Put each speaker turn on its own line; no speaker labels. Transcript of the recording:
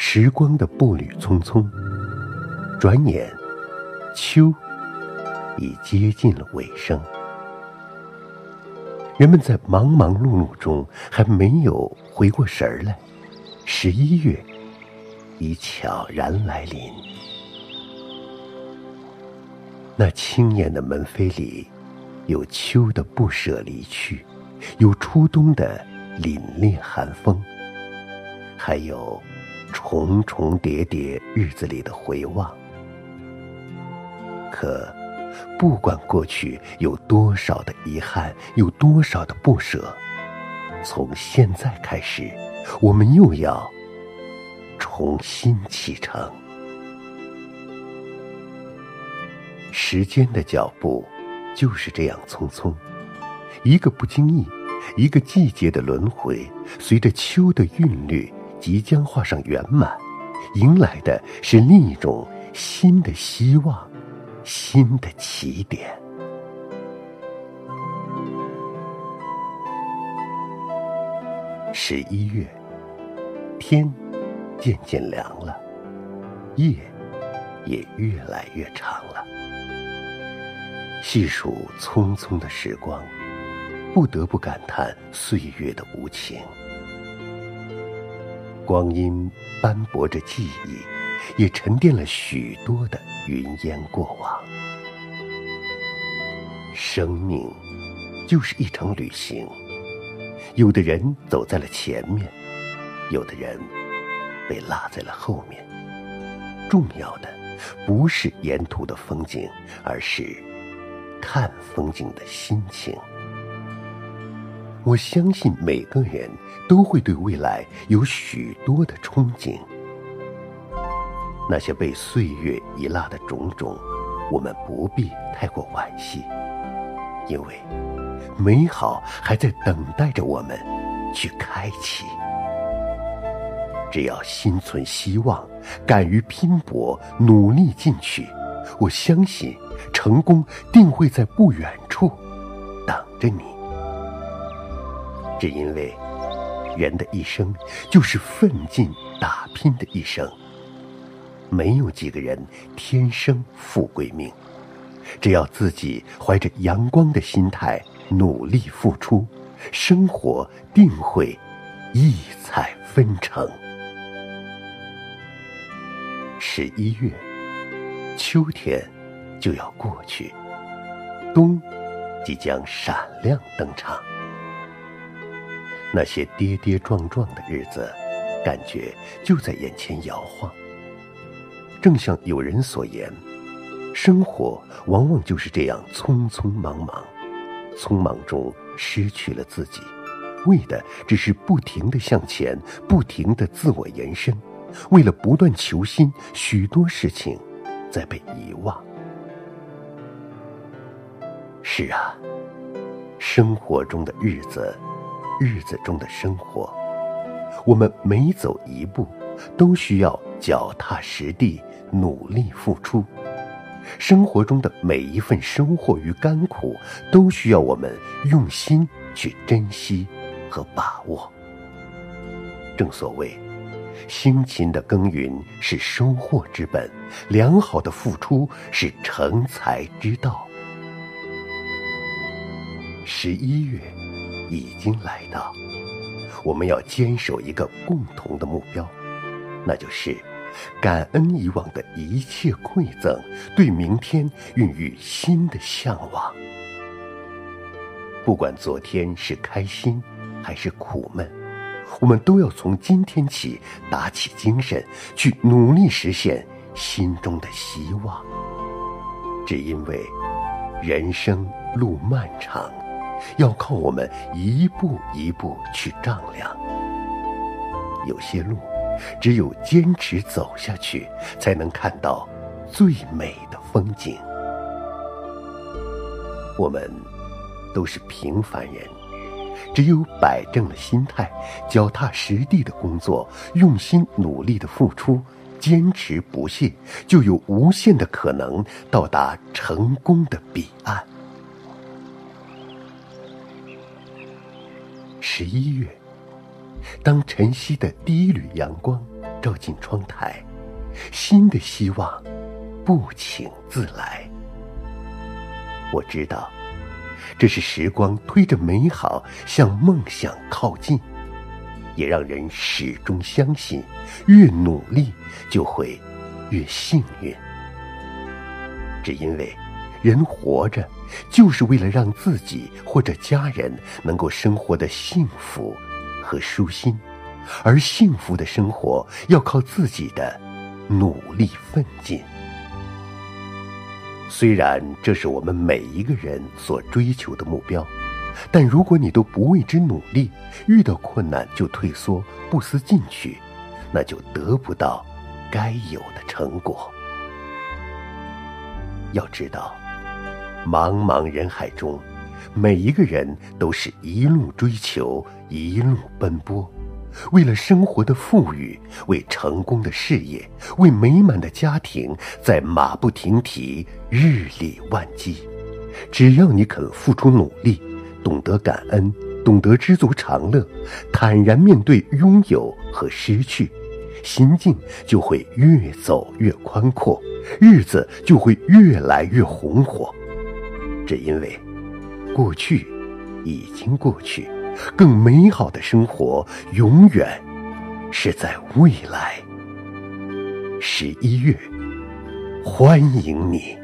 时光的步履匆匆，转眼，秋已接近了尾声。人们在忙忙碌碌中还没有回过神儿来，十一月已悄然来临。那轻掩的门扉里，有秋的不舍离去，有初冬的凛冽寒风，还有重重叠叠日子里的回望。可，不管过去有多少的遗憾，有多少的不舍，从现在开始，我们又要重新启程。时间的脚步就是这样匆匆，一个不经意，一个季节的轮回，随着秋的韵律即将画上圆满，迎来的是另一种新的希望，新的起点。十一月，天渐渐凉了，夜也越来越长了。细数匆匆的时光，不得不感叹岁月的无情。光阴斑驳着记忆，也沉淀了许多的云烟过往。生命就是一场旅行，有的人走在了前面，有的人被落在了后面。重要的不是沿途的风景，而是。看风景的心情，我相信每个人都会对未来有许多的憧憬。那些被岁月遗落的种种，我们不必太过惋惜，因为美好还在等待着我们去开启。只要心存希望，敢于拼搏，努力进取，我相信。成功定会在不远处等着你。只因为人的一生就是奋进打拼的一生，没有几个人天生富贵命。只要自己怀着阳光的心态努力付出，生活定会异彩纷呈。十一月，秋天。就要过去，冬即将闪亮登场。那些跌跌撞撞的日子，感觉就在眼前摇晃。正像有人所言，生活往往就是这样匆匆忙忙，匆忙中失去了自己，为的只是不停的向前，不停的自我延伸。为了不断求新，许多事情在被遗忘。是啊，生活中的日子，日子中的生活，我们每走一步，都需要脚踏实地，努力付出。生活中的每一份收获与甘苦，都需要我们用心去珍惜和把握。正所谓，辛勤的耕耘是收获之本，良好的付出是成才之道。十一月已经来到，我们要坚守一个共同的目标，那就是感恩以往的一切馈赠，对明天孕育新的向往。不管昨天是开心还是苦闷，我们都要从今天起打起精神，去努力实现心中的希望。只因为人生路漫长。要靠我们一步一步去丈量。有些路，只有坚持走下去，才能看到最美的风景。我们都是平凡人，只有摆正了心态，脚踏实地的工作，用心努力的付出，坚持不懈，就有无限的可能到达成功的彼岸。十一月，当晨曦的第一缕阳光照进窗台，新的希望不请自来。我知道，这是时光推着美好向梦想靠近，也让人始终相信，越努力就会越幸运。只因为，人活着就是为了让自己或者家人能够生活的幸福和舒心，而幸福的生活要靠自己的努力奋进。虽然这是我们每一个人所追求的目标，但如果你都不为之努力，遇到困难就退缩、不思进取，那就得不到该有的成果。要知道，茫茫人海中，每一个人都是一路追求，一路奔波。为了生活的富裕，为成功的事业，为美满的家庭，在马不停蹄、日理万机。只要你肯付出努力，懂得感恩，懂得知足常乐，坦然面对拥有和失去，心境就会越走越宽阔，日子就会越来越红火。只因为，过去已经过去。更美好的生活，永远是在未来。十一月，欢迎你。